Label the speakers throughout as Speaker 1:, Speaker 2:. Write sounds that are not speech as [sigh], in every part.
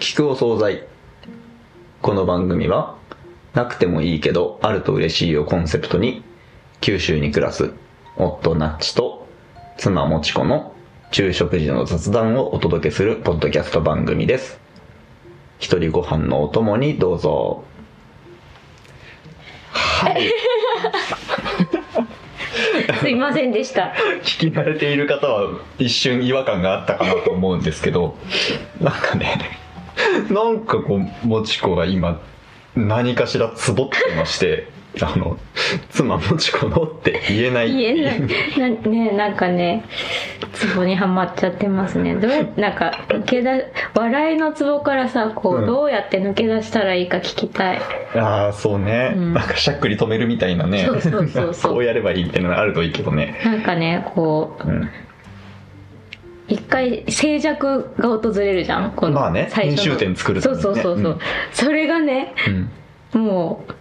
Speaker 1: 聞くお惣菜。この番組はなくてもいいけどあると嬉しいをコンセプトに九州に暮らす夫ナッチと妻もちこの昼食時の雑談をお届けするポッドキャスト番組です。一人ご飯のお供にどうぞ。はい。[laughs]
Speaker 2: すいませんでした。
Speaker 1: 聞き慣れている方は一瞬違和感があったかなと思うんですけどなんかね [laughs] なんかこうもちこが今何かしらつぼってまして [laughs] あの妻もちこのって言えない。
Speaker 2: 言えない。なねなんかね、ツボにはまっちゃってますね。どうやなんか、抜け出、笑いのツボからさ、こう、
Speaker 1: うん。
Speaker 2: どうやって抜け出したらいいか聞きたい。
Speaker 1: ああそうね、
Speaker 2: うん。
Speaker 1: なんかしゃっくり止めるみたいなね。
Speaker 2: そうそうそうそう。[laughs]
Speaker 1: こうやればいいみたいなのあるといいけどね。
Speaker 2: なんかね、こう、
Speaker 1: うん
Speaker 2: 一回静寂が訪れるじゃんこの
Speaker 1: まあね編集点作る
Speaker 2: そう
Speaker 1: ためにね
Speaker 2: そうそうそう、
Speaker 1: うん。
Speaker 2: それがね
Speaker 1: うん。
Speaker 2: もう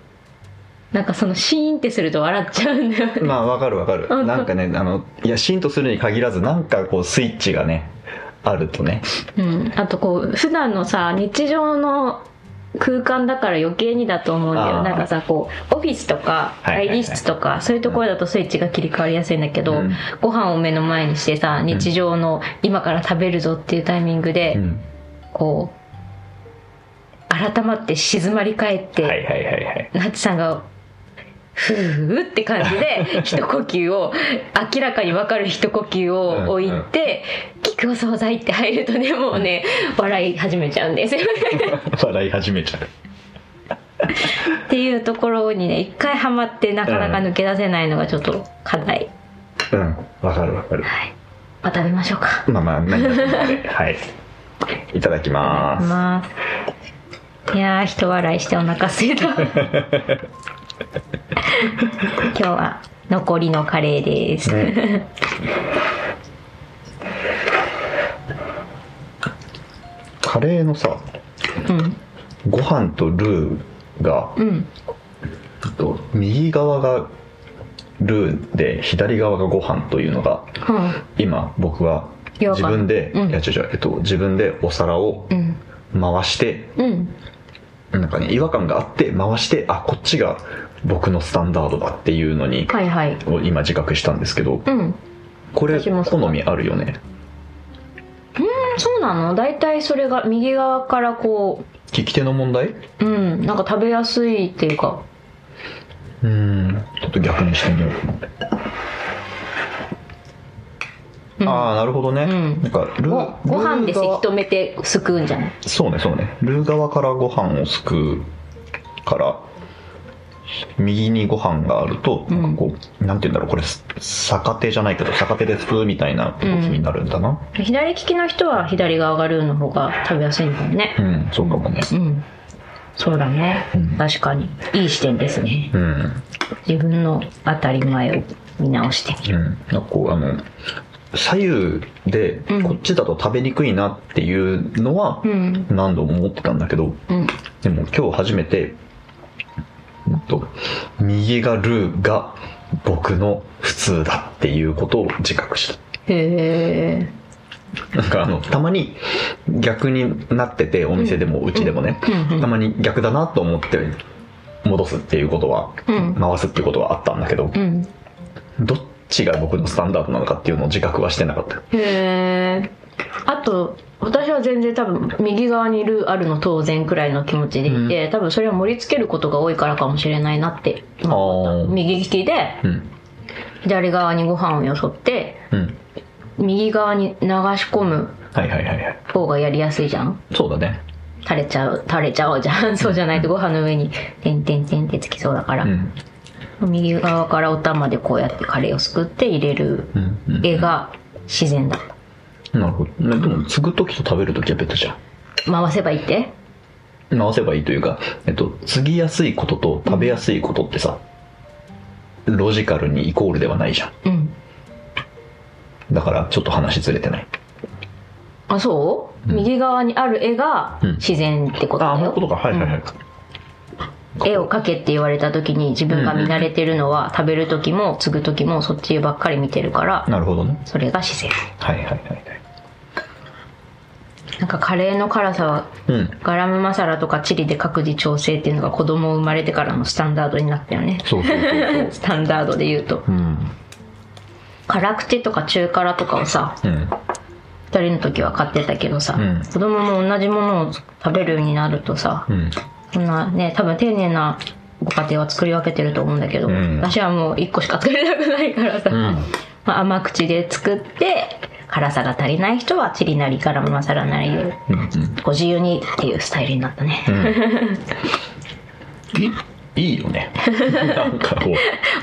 Speaker 2: なんかそのシーンってすると笑っちゃうんだよね。
Speaker 1: まあわかるわかる。
Speaker 2: うん。
Speaker 1: なんかねあのいやシーンとするに限らずなんかこうスイッチがねあるとね。
Speaker 2: うん、あとこう普段のさ日常の空間だから余計にだと思うんだよ。なんかさこうオフィスとか会議室とかそういうところだとスイッチが切り替わりやすいんだけど、
Speaker 1: うん。
Speaker 2: ご飯を目の前にしてさ日常の今から食べるぞっていうタイミングで、
Speaker 1: うん。
Speaker 2: こう改まって静まり返って、
Speaker 1: はいはいはいはい。
Speaker 2: ナッチさんがふーって感じで [laughs] 一呼吸を明らかに分かる一呼吸を置いて「聞くお惣菜」って入るとねもうね笑い始めちゃうんですよ [laughs]
Speaker 1: 笑い始めちゃう。
Speaker 2: っていうところにね一回ハマってなかなか抜け出せないのがちょっと課題、
Speaker 1: うん。わかるわかる。
Speaker 2: はい。まあ食べましょうか。
Speaker 1: まあまあ何だともあれ [laughs] はい。いただきま
Speaker 2: ます。いやー人笑いしてお腹すいた今日は残りのカレーです、
Speaker 1: す、ね。カレーのさ
Speaker 2: うん。
Speaker 1: ご飯とルーが、
Speaker 2: うん。
Speaker 1: と右側がルーで左側がご飯というのが
Speaker 2: うん。
Speaker 1: 今僕は自分で、
Speaker 2: うん。
Speaker 1: いや違う違う、えっと、自分でお皿を
Speaker 2: うん。
Speaker 1: 回して
Speaker 2: うん。
Speaker 1: なんかね違和感があって回してあこっちが僕のスタンダードだっていうのに、
Speaker 2: はいはい。
Speaker 1: を今自覚したんですけど
Speaker 2: うん。
Speaker 1: これ好みあるよね。
Speaker 2: そうなの？大体それが右側からこ
Speaker 1: 利き手の問題？
Speaker 2: ううん。なんか食べやすいっていうか。
Speaker 1: うーんちょっと逆にしてみよう。
Speaker 2: うん。
Speaker 1: ああなるほどね、
Speaker 2: うん。
Speaker 1: なんかル
Speaker 2: ご
Speaker 1: ー
Speaker 2: ご飯でせき止めてすくうんじゃない？
Speaker 1: そうねそうね。ルー側からご飯をすくうから右にご飯があると、
Speaker 2: うん。
Speaker 1: なんかこうなんて言うんだろうこれ逆手じゃないけど逆手ですくうみたいな動きになるんだな。
Speaker 2: 左利きの人は左側がルーの方が食べやすいんだよね。
Speaker 1: うん、そうかもね。
Speaker 2: うん。そうだね、
Speaker 1: うん。
Speaker 2: 確かに。いい視点ですね。
Speaker 1: うん。
Speaker 2: 自分の当たり前を見直してみる。
Speaker 1: うん、なんかこうあの左右で
Speaker 2: うん。
Speaker 1: こっちだと食べにくいなっていうのは
Speaker 2: うん。
Speaker 1: 何度も思ってたんだけど、
Speaker 2: うん。
Speaker 1: でも今日初めて、うんと、右がルーが僕の普通だっていうことを自覚した。
Speaker 2: へえ。
Speaker 1: なんかあの、たまに逆になってて、お店でもうちでもね、たまに逆だなと思って戻すっていうことは、
Speaker 2: うん。
Speaker 1: 回すっていうことはあったんだけど、
Speaker 2: うん。
Speaker 1: どっちが僕のスタンダードなのかっていうのを自覚はしてなかった。
Speaker 2: へえ。あと私は全然多分右側にルーあるの当然くらいの気持ちでいて、多分それは盛り付けることが多いからかもしれないなって右利きで
Speaker 1: うん。
Speaker 2: 左側にご飯をよそって
Speaker 1: うん。
Speaker 2: 右側に流し込む
Speaker 1: はいはいはいはい。
Speaker 2: 方がやりやすいじゃん
Speaker 1: そうだね。
Speaker 2: 垂れちゃう垂れちゃうじゃんそうじゃないとご飯の上に「てんてんてん」ってつきそうだから、
Speaker 1: うん。
Speaker 2: 右側からお玉でこうやってカレーをすくって入れる
Speaker 1: うん。うん
Speaker 2: 絵が自然だ
Speaker 1: なるほど。ねでも、継ぐ時と食べる時は別じゃん。
Speaker 2: 回せばいいって？
Speaker 1: 直せばいいというか、えっと、継ぎやすいことと食べやすいことってさ、ロジカルにイコールではないじゃん。
Speaker 2: うん
Speaker 1: だから、ちょっと話ずれてない。
Speaker 2: あそう、
Speaker 1: うん
Speaker 2: 右側にある絵が
Speaker 1: うん
Speaker 2: 自然ってこと
Speaker 1: ああ、
Speaker 2: だよ、
Speaker 1: そういうことか。はいはいはい。
Speaker 2: 絵を描けって言われた時に自分が見慣れてるのは食べる時も継ぐ時もそっちばっかり見てるから
Speaker 1: なるほどね。
Speaker 2: それが自然。
Speaker 1: はいはいはいはい。
Speaker 2: なんかカレーの辛さは
Speaker 1: うん。
Speaker 2: ガラムマサラとかチリで各自調整っていうのが子供生まれてからのスタンダードになったよね。
Speaker 1: そうそうそうそう。[laughs]
Speaker 2: スタンダードで言うと。
Speaker 1: うん。
Speaker 2: 辛口とか中辛とかをさ
Speaker 1: うん。
Speaker 2: 2人の時は買ってたけどさ、
Speaker 1: うん。
Speaker 2: 子供も同じものを食べるようになるとさ、
Speaker 1: うん
Speaker 2: そんなね多分丁寧なご家庭は作り分けてると思うんだけど、
Speaker 1: うん。
Speaker 2: 私はもう1個しか作れなくないからさ、
Speaker 1: うん。
Speaker 2: まあ、甘口で作って辛さが足りない人はチリなりガラムマサラなりで
Speaker 1: うんうん。
Speaker 2: ご自由にっていうスタイルになったね、
Speaker 1: いいいよね。[laughs] なんかこう。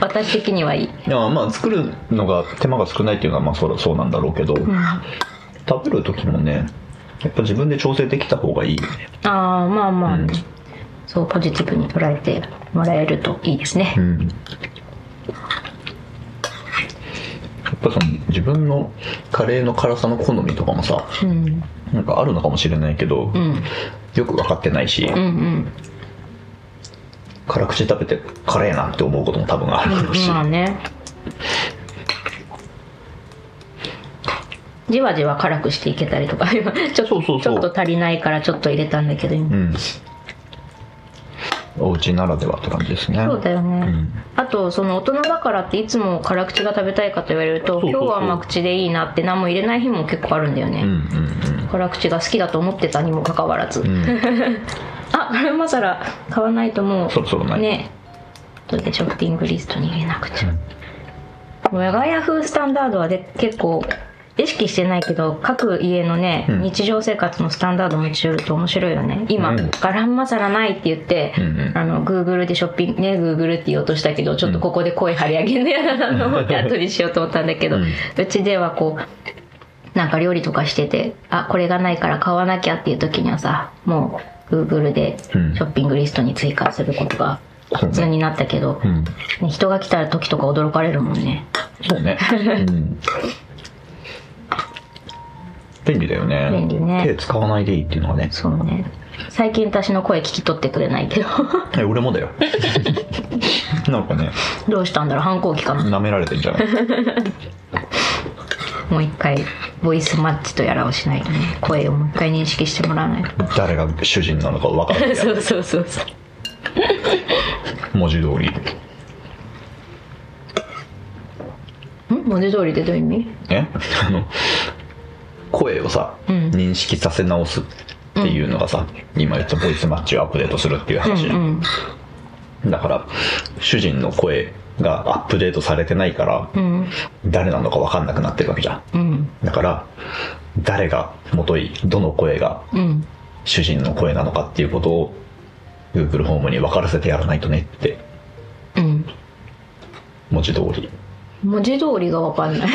Speaker 2: 私的にはいい、
Speaker 1: いやまあ作るのが手間が少ないっていうのはまあそそうなんだろうけど、
Speaker 2: うん、あ
Speaker 1: 食べる時もねやっぱ自分で調整できた方がいいよね。
Speaker 2: あまあまあ、
Speaker 1: うん
Speaker 2: そうポジティブに捉えてもらえるといいですね、
Speaker 1: ん。やっぱその自分のカレーの辛さの好みとかもさ
Speaker 2: うん、
Speaker 1: なんかあるのかもしれないけど、
Speaker 2: うん。
Speaker 1: よく分かってないし、
Speaker 2: うんうん。
Speaker 1: 辛口食べて辛いなって思うことも多分あるだろうし、
Speaker 2: まあね。じわじわ辛くしていけたりとか今ちょ
Speaker 1: そうそうそう。
Speaker 2: ちょっと足りないからちょっと入れたんだけど今、
Speaker 1: うんお家ならではって感じですね。
Speaker 2: そうだよね、
Speaker 1: ん。
Speaker 2: あとその大人だからっていつも辛口が食べたいかと言われると今日は甘口でいいなって何も入れない日も結構あるんだよね、
Speaker 1: うんうん
Speaker 2: 辛口が好きだと思ってたにもかかわらず、
Speaker 1: うん。う [laughs] ん
Speaker 2: あガラムマサラ買わないともう
Speaker 1: そろそろない
Speaker 2: ね。後でショッピングリストに入れなくちゃ、我が家風スタンダードはで結構意識してないけど各家のね、
Speaker 1: うん。
Speaker 2: 日常生活のスタンダードも一応ると面白いよね。今、
Speaker 1: うん。
Speaker 2: ガラムマサラないって言って、
Speaker 1: うんうん。
Speaker 2: あの Google でショッピングね Google って言おうとしたけどちょっとここで声張り上げるの嫌だなと思って後にしようと思ったんだけど、
Speaker 1: う
Speaker 2: うんちではこうなんか料理とかしててあこれがないから買わなきゃっていう時にはさもう Google でシ
Speaker 1: うん
Speaker 2: ョッピングリストに追加することが普通になったけど、
Speaker 1: うん。
Speaker 2: ね人が来た時とか驚かれるもんね。
Speaker 1: そうね、うん、便利だよね。
Speaker 2: 便利ね。
Speaker 1: 手使わないでいいっていうのがね。
Speaker 2: そうね。最近私の声聞き取ってくれないけど。
Speaker 1: え俺もだよ。[laughs] なんかね。
Speaker 2: どうしたんだろう？反抗期かな。
Speaker 1: 舐められてんじゃない？[laughs]
Speaker 2: もう一回ボイスマッチとやらをしないとね。声をもう一回認識してもらわないと。
Speaker 1: 誰が主人なのか分かる [laughs]
Speaker 2: そうそうそうそう。
Speaker 1: 文字通り。
Speaker 2: ん？文字通りでどういう意味？
Speaker 1: え？あの声をさ、
Speaker 2: うん。
Speaker 1: 認識させ直すっていうのがさ、今言ったボイスマッチをアップデートするっていう話じゃん、
Speaker 2: うん
Speaker 1: だから主人の声がアップデートされてないから、
Speaker 2: うん。
Speaker 1: 誰なのか分かんなくなってるわけじゃん。
Speaker 2: うん。
Speaker 1: だから誰が元いどの声が
Speaker 2: うん。
Speaker 1: 主人の声なのかっていうことを Google ホームに分からせてやらないとねって。
Speaker 2: うん。
Speaker 1: 文字通り。
Speaker 2: 文字通りが分かんない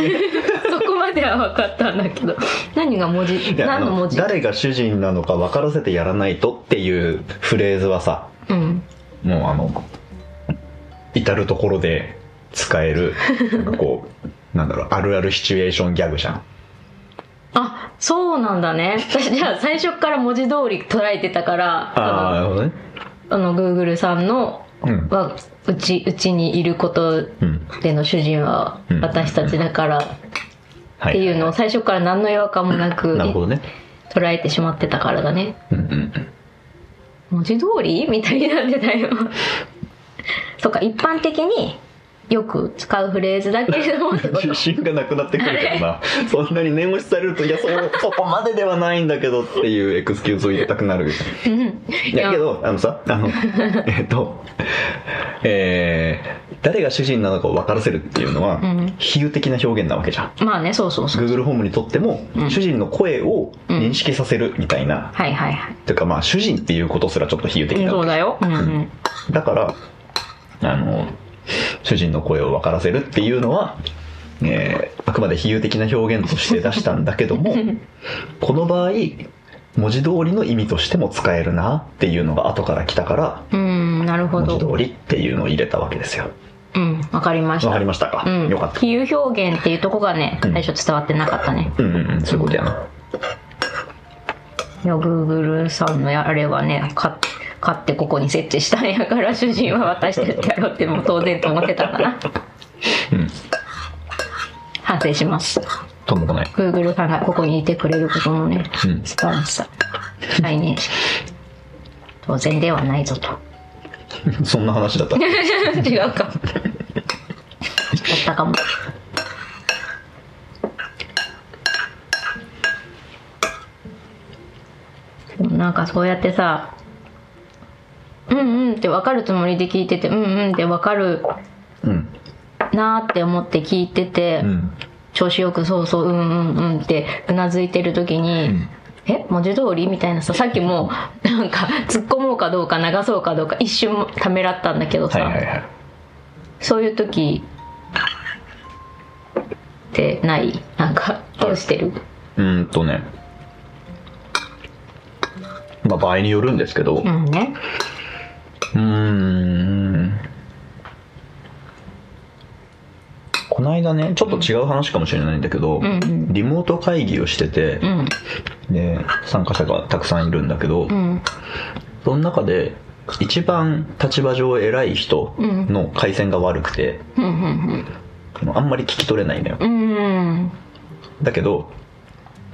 Speaker 2: までは分かったんだけど。[laughs] 何が文字何の文字？
Speaker 1: 誰が主人なのか分からせてやらないとっていうフレーズはさ
Speaker 2: うん。
Speaker 1: もうあの至る所で使える [laughs] なんかこうなんだろうあるあるシチュエーションギャグじゃん。
Speaker 2: あそうなんだね。私じゃあ最初から文字通り捉えてたから
Speaker 1: ああなるほどね。
Speaker 2: あの Google さんの
Speaker 1: うん。
Speaker 2: はうちうちにいること
Speaker 1: うん
Speaker 2: での主人は
Speaker 1: うん。
Speaker 2: 私たちだからっ
Speaker 1: は
Speaker 2: ていうのを最初から何の違和感もなく [laughs]
Speaker 1: なるほどね。
Speaker 2: 捉えてしまってたからだね。
Speaker 1: うんうんうん。
Speaker 2: 文字通り？みたいにな [laughs] ってたよそうか一般的によく使うフレーズだけれども。[laughs]
Speaker 1: 自信がなくなってくるけどな。そんなに念押しされるといやそそこまでではないんだけどっていうエクスキューズを入れたくなる。
Speaker 2: うん。
Speaker 1: いやけどあのさあの [laughs] えっとえー誰が主人なのかを分からせるっていうのは、
Speaker 2: うん。
Speaker 1: 比喩的な表現なわけじゃん。
Speaker 2: まあねそうそうそう
Speaker 1: Google ホームにとっても、
Speaker 2: うん。
Speaker 1: 主人の声を認識させるみたいな、
Speaker 2: はいはいはい。
Speaker 1: というかまあ主人っていうことすらちょっと比喩的
Speaker 2: うん。
Speaker 1: な
Speaker 2: そうだよ。うん。うん。
Speaker 1: だからあの主人の声を分からせるっていうのは、えーあくまで比喩的な表現として出したんだけども [laughs] この場合文字通りの意味としても使えるなっていうのが後から来たから
Speaker 2: うんなるほ
Speaker 1: 文字通
Speaker 2: ど
Speaker 1: りっていうのを入れたわけですよ。
Speaker 2: うんわかりました。
Speaker 1: わかりましたか、
Speaker 2: うん。
Speaker 1: よかった。
Speaker 2: 比喩表現っていうとこがね
Speaker 1: うん。
Speaker 2: 最初伝わってなかったね、
Speaker 1: うんうんうんそういうことやな、
Speaker 2: いや Google さんのあれはね買買ってここに設置したんやから主人は渡してってやろうってもう当然と思ってたんだな
Speaker 1: うん。
Speaker 2: 反省します。
Speaker 1: ともこない。
Speaker 2: Google さんがここにいてくれることのね、
Speaker 1: うん。
Speaker 2: 素晴らしさ。再認識当然ではないぞと。[laughs]
Speaker 1: そんな話だった？[laughs]
Speaker 2: 違うか。だったかも。でもなんかそうやってさうんうんって分かるつもりで聞いててうんうんって分かる
Speaker 1: うん
Speaker 2: なーって思って聞いてて、
Speaker 1: うん
Speaker 2: 調子よくそうそううんうんうんってうなずいてる時に、
Speaker 1: ん。
Speaker 2: え文字通りみたいなささっきもなんか突っ込もうかどうか流そうかどうか一瞬ためらったんだけどさ、
Speaker 1: はいはいはい。
Speaker 2: そういう時ってない？なんかどうしてる？
Speaker 1: うーんとね。まあ場合によるんですけど。う
Speaker 2: うんね
Speaker 1: ーん。この間ねちょっと違う話かもしれないんだけど、
Speaker 2: うんうん。
Speaker 1: リモート会議をしてて
Speaker 2: う、ん。
Speaker 1: で参加者がたくさんいるんだけど、
Speaker 2: うん。
Speaker 1: その中で一番立場上偉い人の回線が悪くて、あんまり聞き取れないんだよだけど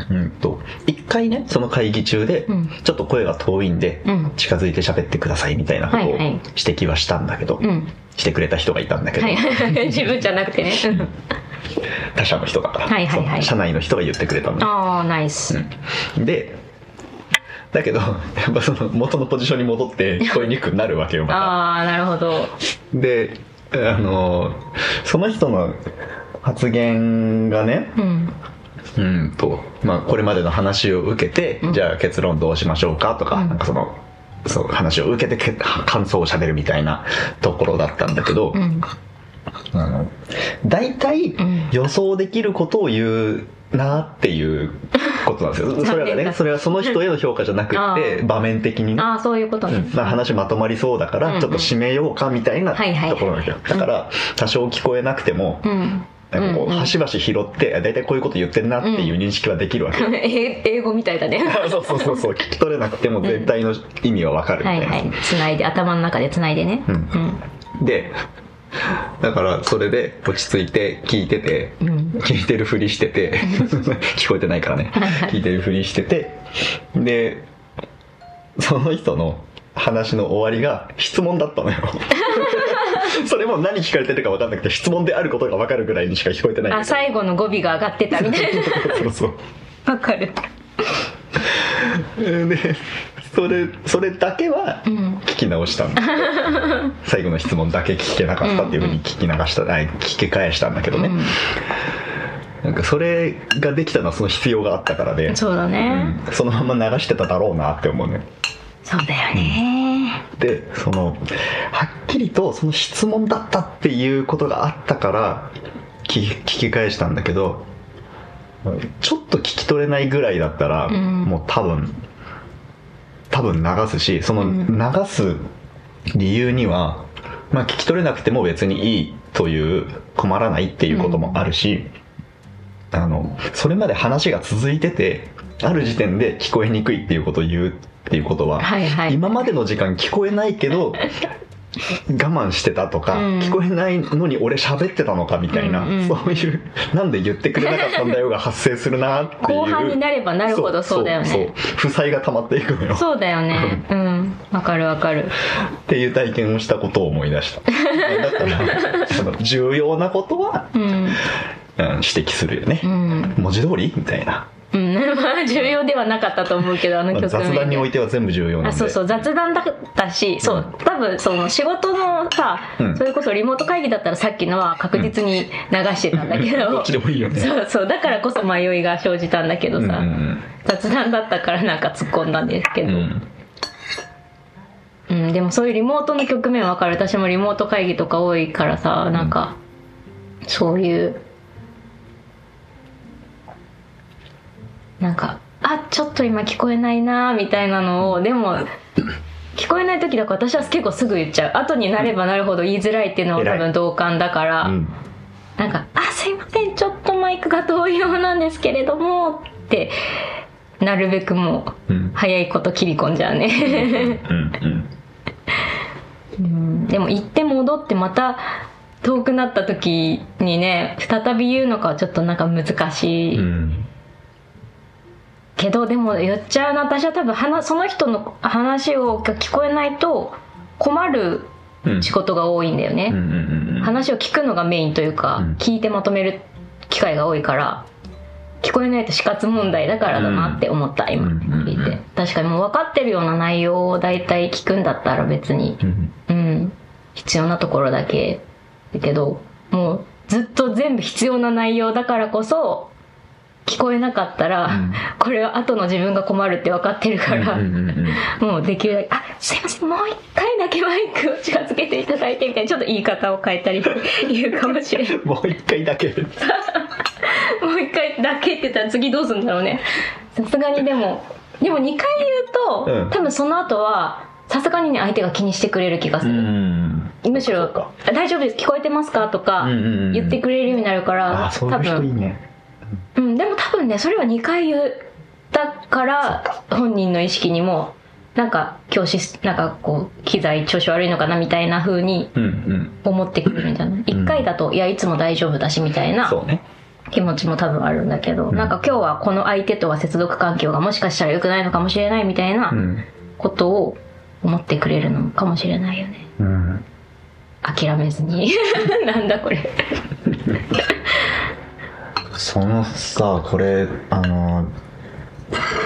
Speaker 1: うんと一回ねその会議中で
Speaker 2: うん。
Speaker 1: ちょっと声が遠いんで
Speaker 2: うん。
Speaker 1: 近づいて喋ってくださいみたいなことを指摘はしたんだけど、
Speaker 2: うん。
Speaker 1: してくれた人がいたんだけど、[laughs]
Speaker 2: 自分じゃなくてね。う [laughs] ん
Speaker 1: 他社の人だから、
Speaker 2: はいはいはい。
Speaker 1: 社内の人が言ってくれたんだ
Speaker 2: ああナイス。
Speaker 1: でだけどやっぱその元のポジションに戻って聞こえにくくなるわけよまた。
Speaker 2: ああなるほど。
Speaker 1: であのその人の発言がね
Speaker 2: うん
Speaker 1: うんと、まあ、これまでの話を受けて、
Speaker 2: うん。
Speaker 1: じゃあ結論どうしましょうかとか,、
Speaker 2: うん。
Speaker 1: なんかそのそう話を受けてけ感想をしゃべるみたいなところだったんだけど、
Speaker 2: うん。
Speaker 1: あの大体
Speaker 2: ん。
Speaker 1: 予想できることを言うなっていうことなんですよ。[laughs] それはねそれはその人への評価じゃなくて [laughs] 場面的にね。
Speaker 2: ああそういうこと
Speaker 1: まあ、話まとまりそうだからちょっと締めようかみたいなところなんですよ。だから多少聞こえなくても
Speaker 2: うん
Speaker 1: なんかこ
Speaker 2: うんうん。
Speaker 1: う端々拾ってあ大体こういうこと言ってるなっていう認識はできるわけよ。[laughs]
Speaker 2: え英語みたいだね。[laughs]
Speaker 1: そうそうそうそう [laughs] 聞き取れなくても全体の意味はわかるみたいな、
Speaker 2: はいはい。つないで頭の中でつないでね。
Speaker 1: うん。でだからそれで落ち着いて聞いてて、
Speaker 2: うん。うん
Speaker 1: 聞いてるふりしてて聞こえてないからね。聞いてるふりしててでその人の話の終わりが質問だったのよ [laughs] それも何聞かれてるか分かんなくて質問であることが分かるぐらいにしか聞こえてない。
Speaker 2: あ最後の語尾が上がってたみたい [laughs]
Speaker 1: そうそう。
Speaker 2: なわかる。
Speaker 1: で [laughs] それそれだけは
Speaker 2: うん。
Speaker 1: 聞き直したんだけど。最後の質問だけ聞けなかったっていうふうに聞き流した、あ聞き返したんだけどね、なんかそれができたのはその必要があったからで、
Speaker 2: そうだね、
Speaker 1: うん。そのまま流してただろうなって思うね。
Speaker 2: そうだよね。
Speaker 1: でそのはっきりとその質問だったっていうことがあったから聞き聞き返したんだけどちょっと聞き取れないぐらいだったら、
Speaker 2: うん。
Speaker 1: もう多分多分流すしその
Speaker 2: うん。
Speaker 1: 流す理由には、まあ、聞き取れなくても別にいいという困らないっていうこともあるし、あのそれまで話が続いててある時点で聞こえにくいっていうことを言うっていうことは、
Speaker 2: はいはい。
Speaker 1: 今までの時間聞こえないけど [laughs] [laughs] 我慢してたとか、
Speaker 2: うん。
Speaker 1: 聞こえないのに俺喋ってたのかみたいな、
Speaker 2: うんうん。
Speaker 1: そういうなんで言ってくれなかったんだよが発生するなっていう
Speaker 2: 後半になればなるほどそうだよね。
Speaker 1: そう負債が溜まっていくのよ。
Speaker 2: そうだよね。[laughs] うん。わかるわかる。
Speaker 1: っていう体験をしたことを思い出した。だからその重要なことは、
Speaker 2: うん。
Speaker 1: うん、指摘するよね。
Speaker 2: う、ん、
Speaker 1: 文字通り？みたいな、
Speaker 2: うん、[laughs] まあ重要ではなかったと思うけどあの
Speaker 1: まあ
Speaker 2: 局面
Speaker 1: 雑談におい
Speaker 2: て
Speaker 1: ては全部重要なんで。
Speaker 2: あそうそう雑談だったしそう多分その仕事のさ、
Speaker 1: うん。
Speaker 2: それこそリモート会議だったらさっきのは確実に流してたんだけど、[laughs]
Speaker 1: どっちでもいいよね。
Speaker 2: そうそうだからこそ迷いが生じたんだけどさ、
Speaker 1: うん
Speaker 2: 雑談だったからなんか突っ込んだんですけど、
Speaker 1: うん。
Speaker 2: う
Speaker 1: うん
Speaker 2: んでもそういうリモートの局面わかる。私もリモート会議とか多いからさなんか、そういうなんかあちょっと今聞こえないなみたいなのをでも聞こえない時だから私は結構すぐ言っちゃう。後になればなるほど言いづらいっていうのは多分同感だから、
Speaker 1: うん。
Speaker 2: なんか「あすいませんちょっとマイクが遠いようなんですけれども」ってなるべくもう
Speaker 1: うん。
Speaker 2: 早いこと切り込んじゃうね。でも行って戻ってまた遠くなった時にね再び言うのかはちょっとなんか難しい、
Speaker 1: うん
Speaker 2: けどでも言っちゃうな私は多分話その人の話を聞こえないと困る
Speaker 1: うん。
Speaker 2: 仕事が多いんだよね、話を聞くのがメインというか、
Speaker 1: うん。
Speaker 2: 聞いてまとめる機会が多いから聞こえないと死活問題だからだなって思った、今
Speaker 1: うん
Speaker 2: 聞いて、確かにもう分かってるような内容を大体聞くんだったら別に
Speaker 1: うん。
Speaker 2: うん。必要なところだけだけどもうずっと全部必要な内容だからこそ聞こえなかったら、
Speaker 1: うん。
Speaker 2: これは後の自分が困るって分かってるから、もうできるだけ、あ、すいません、もう一回だけマイクを近づけていただいてみたいな、ちょっと言い方を変えたり言うかもしれない。[laughs]
Speaker 1: もう一回だけ。[laughs]
Speaker 2: もう一回だけって言ったら次どうするんだろうね。さすがにでも、でも2回言うと、
Speaker 1: うん。
Speaker 2: 多分その後は、さすがにね、相手が気にしてくれる気がす
Speaker 1: う
Speaker 2: る。
Speaker 1: ん
Speaker 2: むしろ大丈夫です、聞こえてますか？とか言ってくれるようになるから、
Speaker 1: あそう
Speaker 2: ん、でも多分ねそれは2回言ったから本人の意識にもなんか教師なんかこう機材調子悪いのかなみたいな風に
Speaker 1: うんうん。
Speaker 2: 思ってくれるんじゃない？1回だといやいつも大丈夫だしみたいな気持ちも多分あるんだけど、
Speaker 1: ん。
Speaker 2: なんか今日はこの相手とは接続環境がもしかしたら良くないのかもしれないみたいな
Speaker 1: うん。
Speaker 2: ことを思ってくれるのかもしれないよね。
Speaker 1: うん。
Speaker 2: 諦めずに。[laughs] なんだこれ [laughs]
Speaker 1: そのさこれあの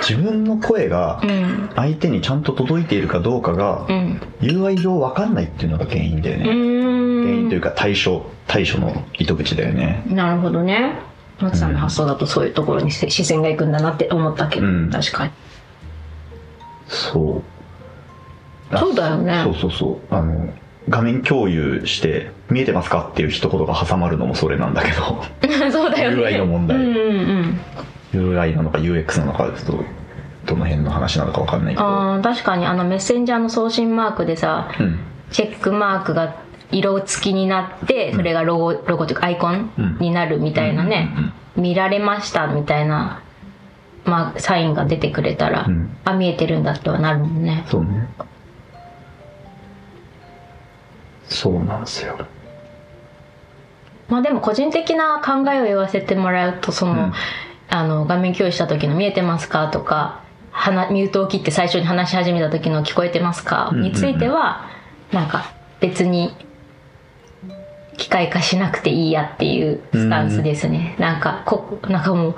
Speaker 1: 自分の声が
Speaker 2: うん。
Speaker 1: 相手にちゃんと届いているかどうかが
Speaker 2: うん。
Speaker 1: UI 上分かんないっていうのが原因だよ
Speaker 2: う
Speaker 1: ね、原因という
Speaker 2: ー
Speaker 1: か対処対処の糸口だよね。
Speaker 2: んなるほどね。松さんの発想だとそういうところに視線がいくんだなって思ったけど、
Speaker 1: うん。
Speaker 2: 確かに。
Speaker 1: そう。あ
Speaker 2: そうだよね。
Speaker 1: そうそうそう。あの画面共有して見えてますか？っていう一言が挟まるのもそれなんだけど。[laughs]
Speaker 2: そうだよね。
Speaker 1: UI の問題。
Speaker 2: うんうんうん。
Speaker 1: UI なのか UX なのかちょっとどの辺の話なのか分かんないけど。
Speaker 2: あー確かにあのメッセンジャーの送信マークでさ
Speaker 1: うん。
Speaker 2: チェックマークが色付きになってそれがロゴロゴというかアイコン
Speaker 1: うん。
Speaker 2: になるみたいなね、
Speaker 1: うんうん。
Speaker 2: 見られましたみたいな、まあ、サインが出てくれたら、
Speaker 1: うん。
Speaker 2: あ見えてるんだってはなるもんね。
Speaker 1: そうね。そうなんですよ
Speaker 2: まあでも個人的な考えを言わせてもらうとその、
Speaker 1: うん
Speaker 2: あの画面共有した時の「見えてますか?」とかミュートを切って最初に話し始めた時の「聞こえてますか?」
Speaker 1: うんうんうん
Speaker 2: についてはなんか別に機械化しなくていいやっていうスタンスですね、なんかこなんかもう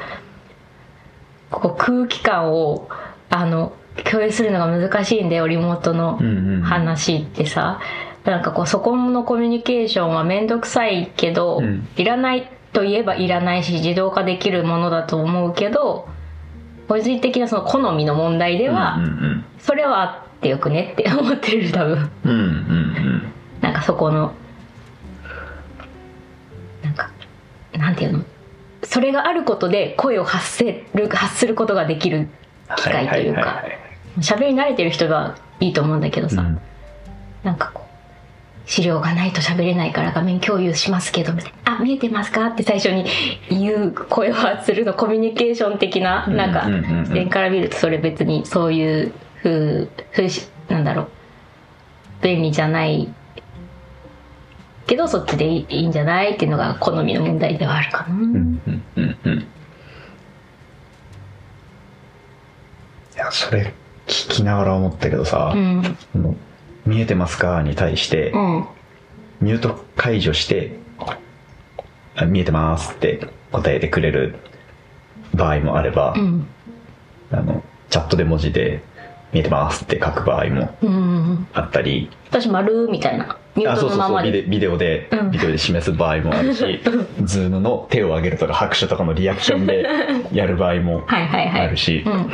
Speaker 2: ここ空気感をあの共有するのが難しいんだよリモートの
Speaker 1: うんうんうん
Speaker 2: 話ってさ、なんかこうそこのコミュニケーションは面倒くさいけど、
Speaker 1: うん。
Speaker 2: いらないといえばいらないし自動化できるものだと思うけど個人的なその好みの問題では、
Speaker 1: うんうん
Speaker 2: それはあってよくねって思ってる多分。
Speaker 1: うんうんうん。
Speaker 2: なんかそこのなんかなんていうの？それがあることで声を発せる発することができる機会というか。
Speaker 1: ははは
Speaker 2: 喋り慣れてる人はいいと思うんだけどさ、
Speaker 1: うん。
Speaker 2: なんかこう資料がないと喋れないから画面共有しますけどみたいな。あ見えてますか？って最初に言う声を発するのコミュニケーション的な
Speaker 1: うん。
Speaker 2: なんか視点から見るとそれ別にそういうふうふうしなんだろう。便利じゃないけどそっちでいいいいんじゃない？っていうのが好みの問題ではあるかな、
Speaker 1: うんうんうんうん。いやそれ聞きながら思ったけどさ
Speaker 2: う、ん
Speaker 1: 見えてますか?」に対して
Speaker 2: うん。
Speaker 1: ミュート解除して「あ見えてます」って答えてくれる場合もあれば、
Speaker 2: うん。
Speaker 1: あのチャットで文字で「見えてます」って書く場合も
Speaker 2: うん
Speaker 1: あったり。
Speaker 2: 私丸みたいな。ミュー
Speaker 1: あそうそうそう。
Speaker 2: トのままで。
Speaker 1: ビデオで、
Speaker 2: うん。
Speaker 1: ビデオで示す場合もあるし、[laughs] ズームの手を上げるとか拍手とかのリアクションでやる場合も [laughs]
Speaker 2: はいはいはい。
Speaker 1: あるし、
Speaker 2: うん。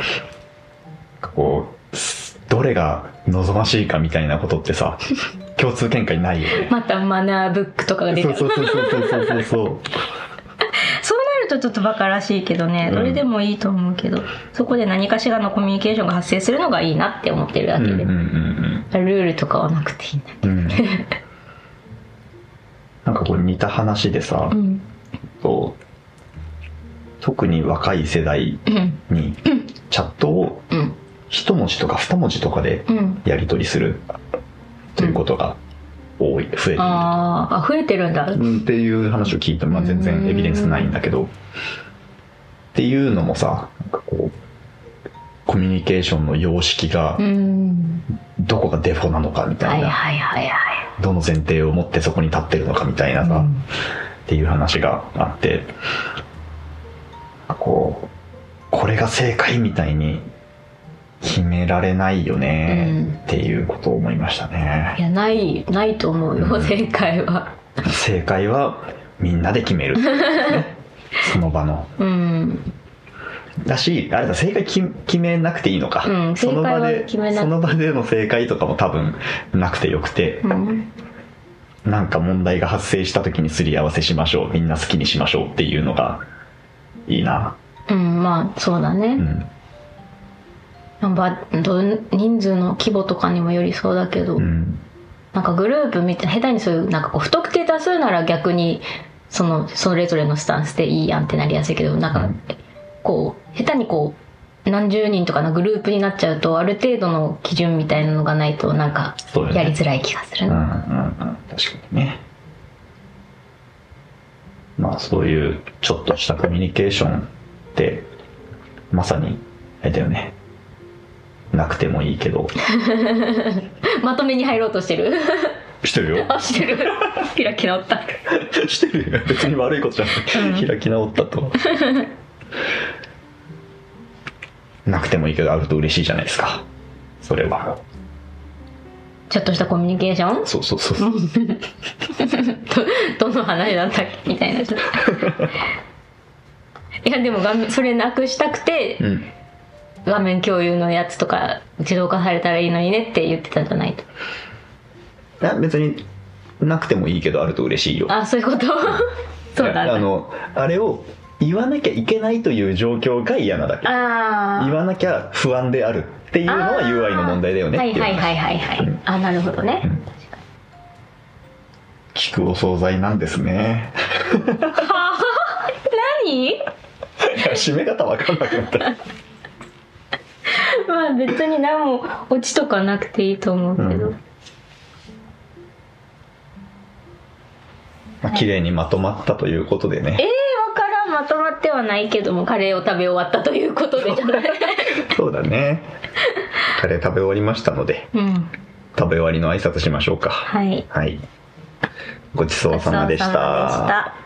Speaker 1: こうすどれが望ましいかみたいなことってさ [laughs] 共通見解ないよね。
Speaker 2: またマナーブックとかが出てる。
Speaker 1: そうそうそうそうそうそう。[laughs] そう
Speaker 2: なるとちょっとバカらしいけどねどれでもいいと思うけど、うん、そこで何かしらのコミュニケーションが発生するのがいいなって思ってるだけで、
Speaker 1: うんうんうん、
Speaker 2: ルールとかはなくていいんだ
Speaker 1: けど、うん、なんかこれ似た話でさ、
Speaker 2: うん、
Speaker 1: そう特に若い世代にチャットを、
Speaker 2: うん。
Speaker 1: 一文字とか二文字とかで
Speaker 2: うん。
Speaker 1: やり取りするということが多い増えている
Speaker 2: あーあ増えてるんだ。
Speaker 1: うんっていう話を聞いても、まあ、全然エビデンスないんだけど。っていうのもさなんかこうコミュニケーションの様式が
Speaker 2: うん。
Speaker 1: どこがデフォなのかみたな、
Speaker 2: はいいはいはいはい。
Speaker 1: どの前提を持ってそこに立ってるのかみたいなさ、
Speaker 2: うん。
Speaker 1: っていう話があって。こうこれが正解みたいに決められないよねっていうことを思いましたね。
Speaker 2: い、やないないと思うよ、
Speaker 1: うん。
Speaker 2: 正解は。
Speaker 1: 正解はみんなで決める、ね [laughs] その場の。
Speaker 2: うん。
Speaker 1: だしあれだ正解き決めなくていいのか、
Speaker 2: うん
Speaker 1: その場で
Speaker 2: 決めなくて。
Speaker 1: その場での正解とかも多分なくてよくて、
Speaker 2: うん。
Speaker 1: なんか問題が発生した時にすり合わせしましょう。みんな好きにしましょうっていうのがいいな。
Speaker 2: うんまあそうだね、
Speaker 1: うん
Speaker 2: なんかど人数の規模とかにもよりそうだけど、
Speaker 1: うん。
Speaker 2: なんかグループみたい下手にそういうなんかこう不特定多数なら逆にそのそれぞれのスタンスでいいやんってなりやすいけどなんか
Speaker 1: うん。
Speaker 2: こう下手にこう何十人とかのグループになっちゃうとある程度の基準みたいなのがないとなんかやりづらい気がする
Speaker 1: うんうん
Speaker 2: な、
Speaker 1: うん。確かにね。まあそういうちょっとしたコミュニケーションってまさにあれだよねなくてもいいけど。[laughs]
Speaker 2: まとめに入ろうとしてる？
Speaker 1: してるよ。[laughs]
Speaker 2: あしてる。[laughs] 開き直った。
Speaker 1: してるよ。別に悪いことじゃない、
Speaker 2: うん。
Speaker 1: 開き直ったと。なくてもいいけどあると嬉しいじゃないですか。それは。
Speaker 2: ちょっとしたコミュニケーション？
Speaker 1: そうそうそうそう。
Speaker 2: どどの話だったっけ？みたいな。いやでも画面それなくしたくて
Speaker 1: うん
Speaker 2: 画面共有のやつとか自動化されたらいいのにねって言ってたんじゃないと。
Speaker 1: いや別になくてもいいけどあると嬉しいよ。
Speaker 2: あそういうこと？[laughs] そうだ
Speaker 1: あのあれを言わなきゃいけないという状況が嫌なだけ。
Speaker 2: あ
Speaker 1: 言わなきゃ不安であるっていうのは UI の問題だよね
Speaker 2: はいはいはい
Speaker 1: 話
Speaker 2: はいはい、
Speaker 1: うん。
Speaker 2: あなるほどね、
Speaker 1: うん。聞くお惣菜なんですね。
Speaker 2: 何？
Speaker 1: いや締め方わかんなくなった [laughs]
Speaker 2: まあ別に何もオチとかなくていいと思うけど、
Speaker 1: うん。まあ綺麗にまとまったということでね。
Speaker 2: えー、わからん。まとまってはないけどもカレーを食べ終わったということでじゃない。[laughs]
Speaker 1: そうだね。カレー食べ終わりましたので
Speaker 2: うん。
Speaker 1: 食べ終わりの挨拶しましょうか。
Speaker 2: はい。
Speaker 1: はい。ごちそうさまでし
Speaker 2: ごちそうさまでしたた